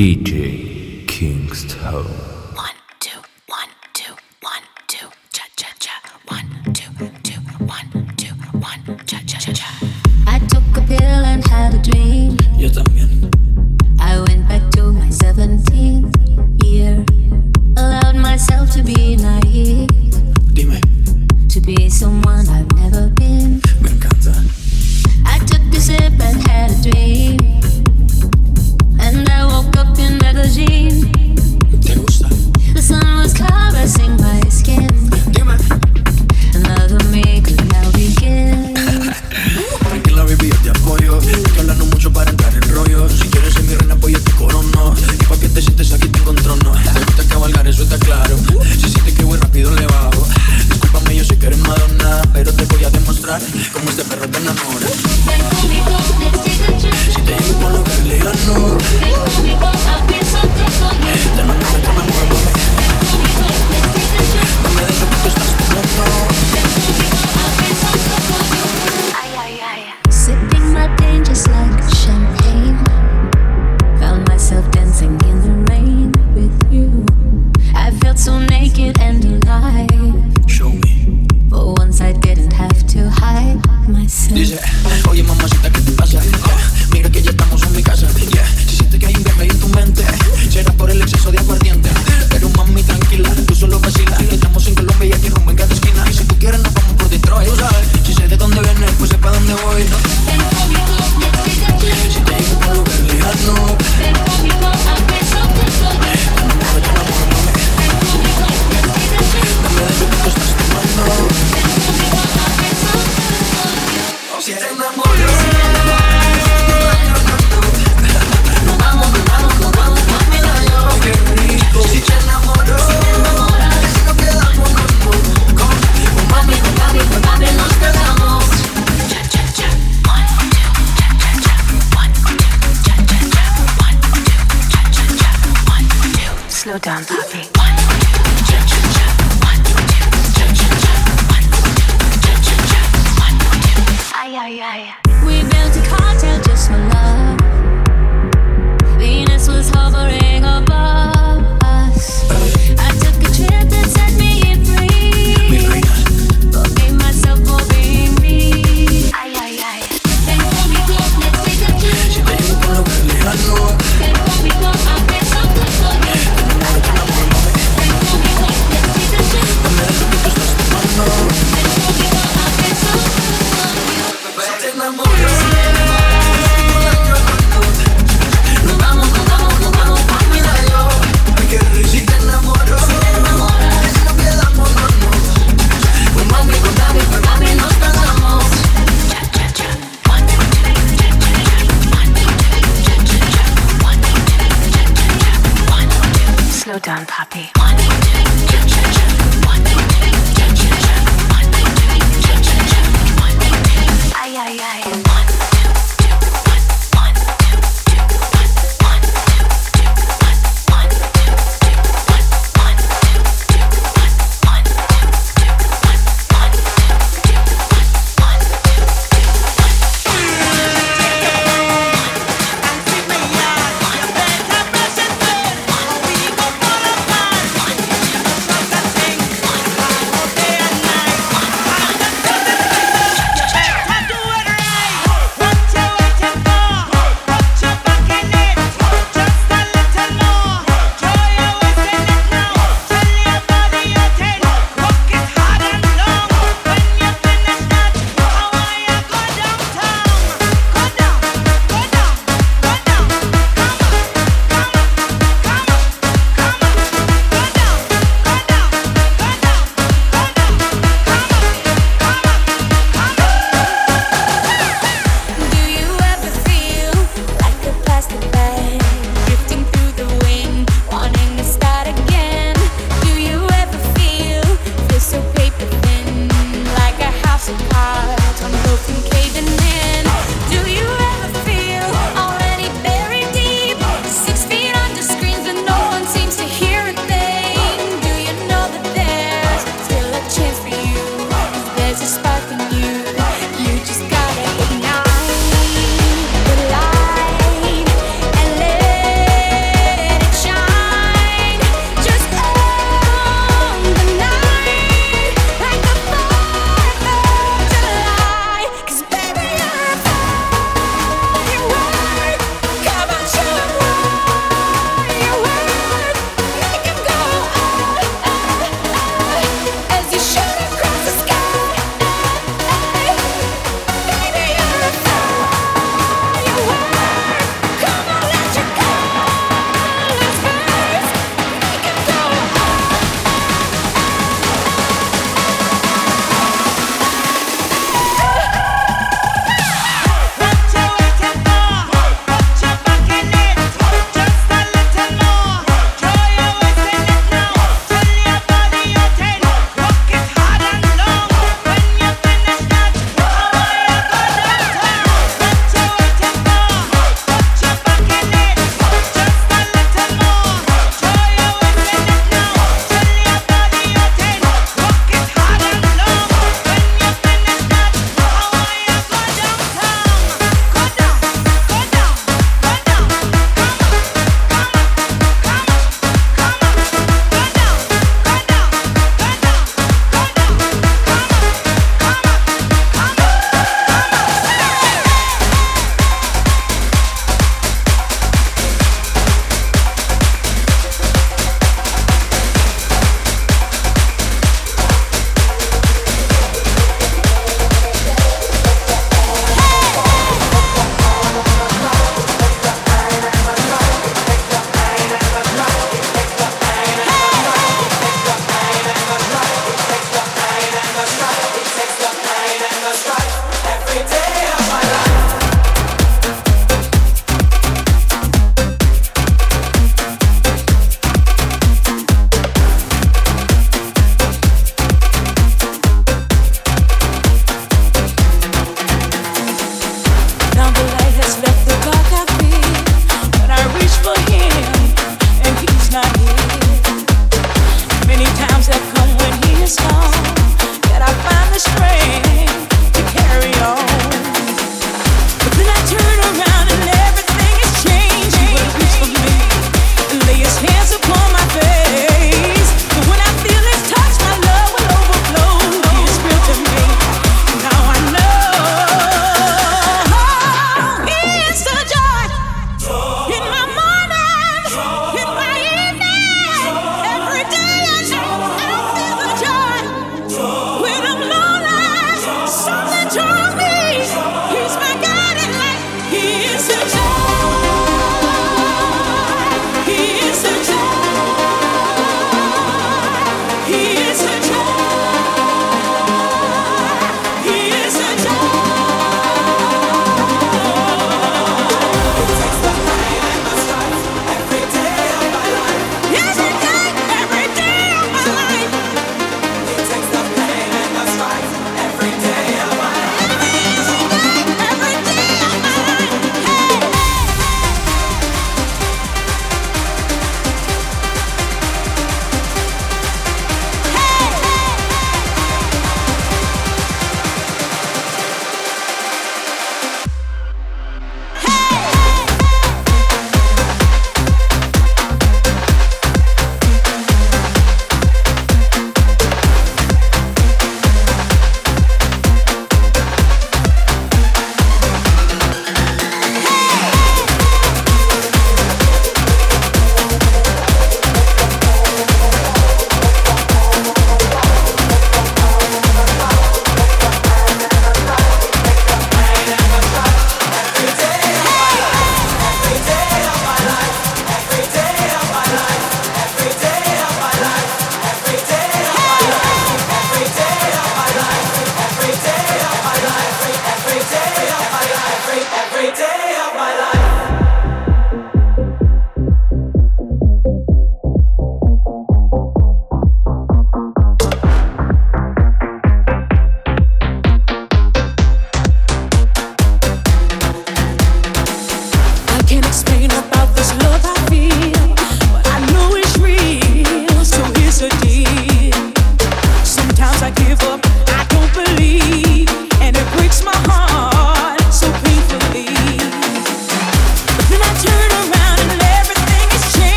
DJ Kingston.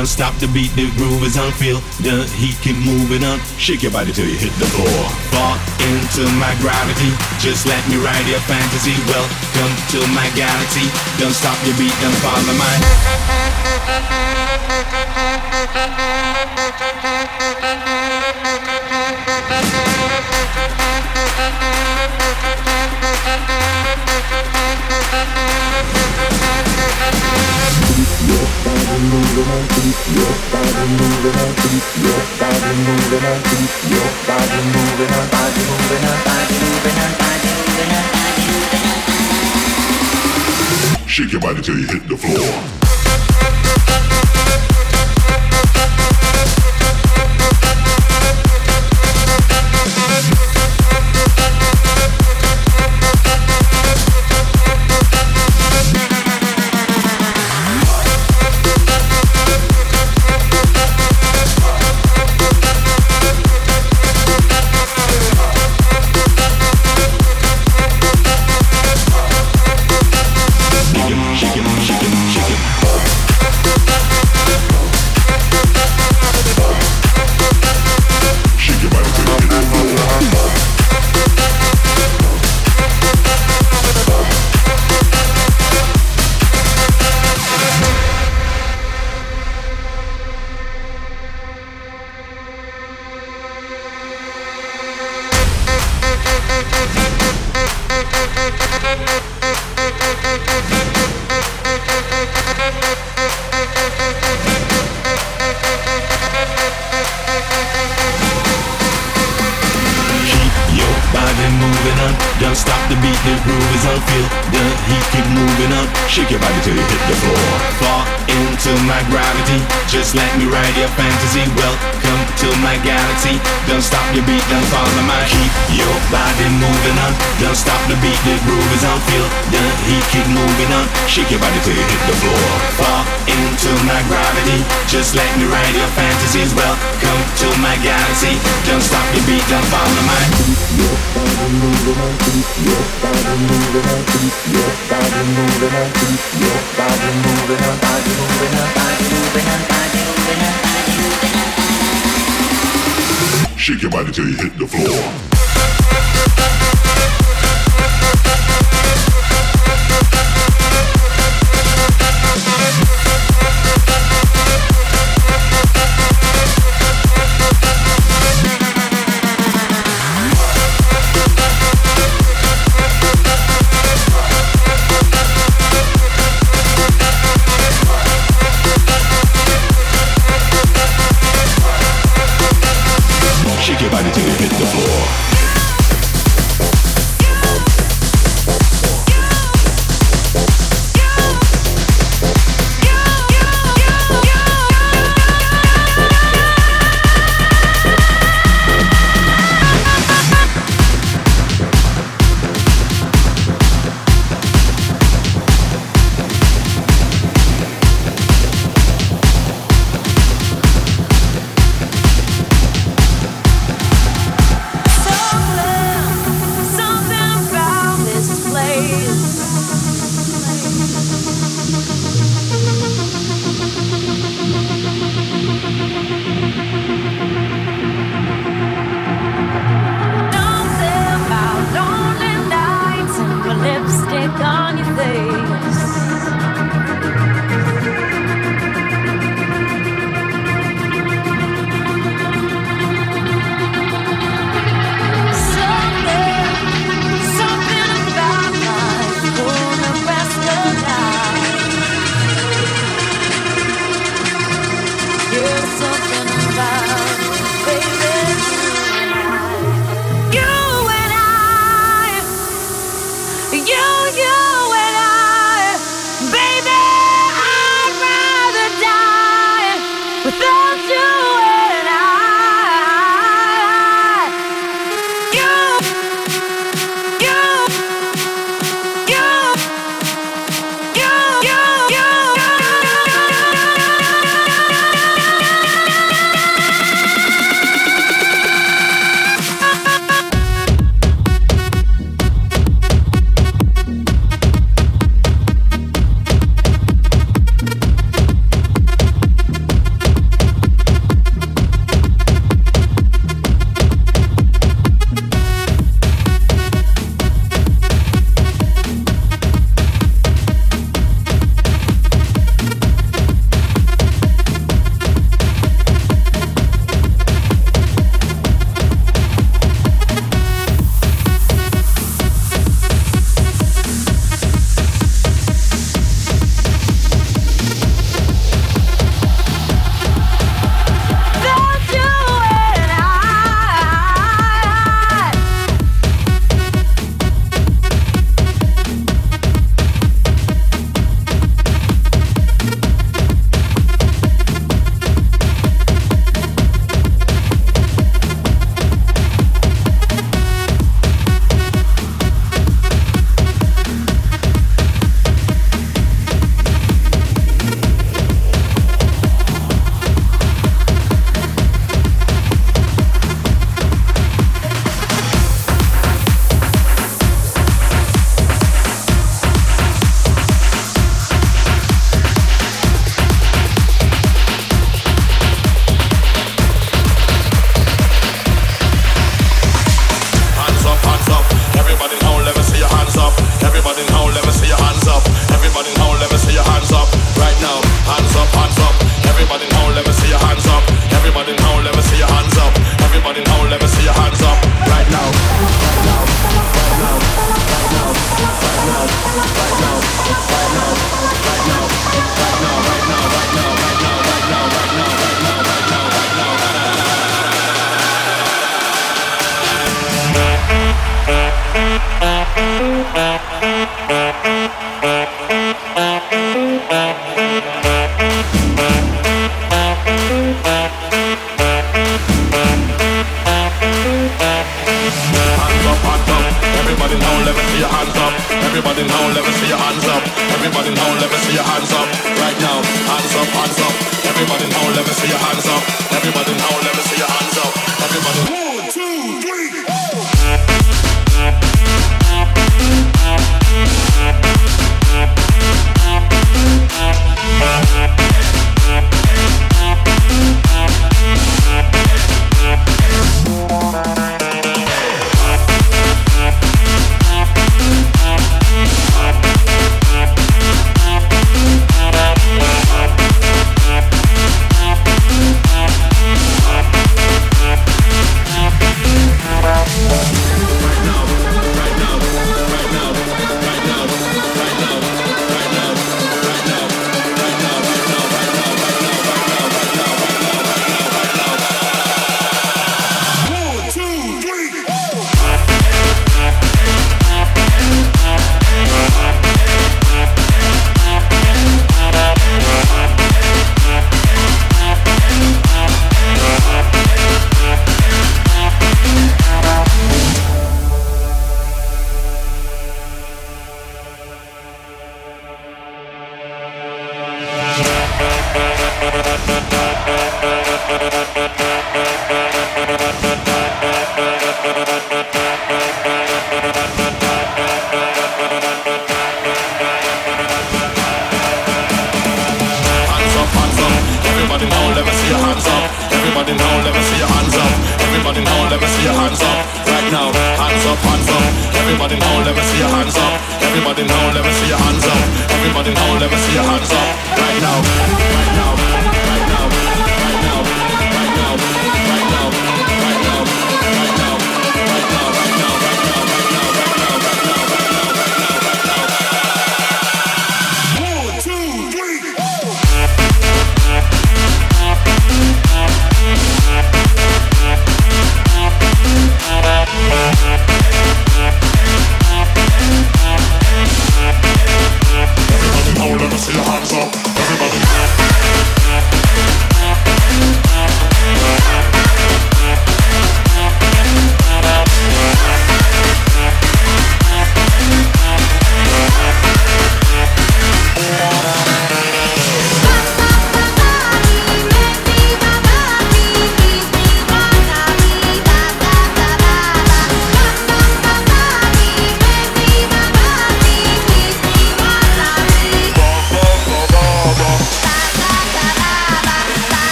Don't stop the beat, the groove is on. Feel the heat, keep moving on. Shake your body till you hit the floor. Fall into my gravity. Just let me ride your fantasy. Welcome to my galaxy. Don't stop your beat, don't follow mine. Shake your body till you hit the floor. moving on. Don't stop the beat, the groove is on. Feel the heat, keep moving on. Shake your body till you hit the floor. Fall into my gravity. Just let me ride your fantasy. Welcome to my galaxy. Don't stop your beat, don't follow my keep your body moving on. Don't stop the beat, the groove is on. Feel the heat, keep moving on. Shake your body till you hit the floor. Fall into my gravity. Just let me ride your fantasies. Welcome to my galaxy. Don't stop your beat, don't follow my. Keep your body moving. Shake your body till you hit the floor.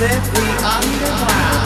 Simply underground.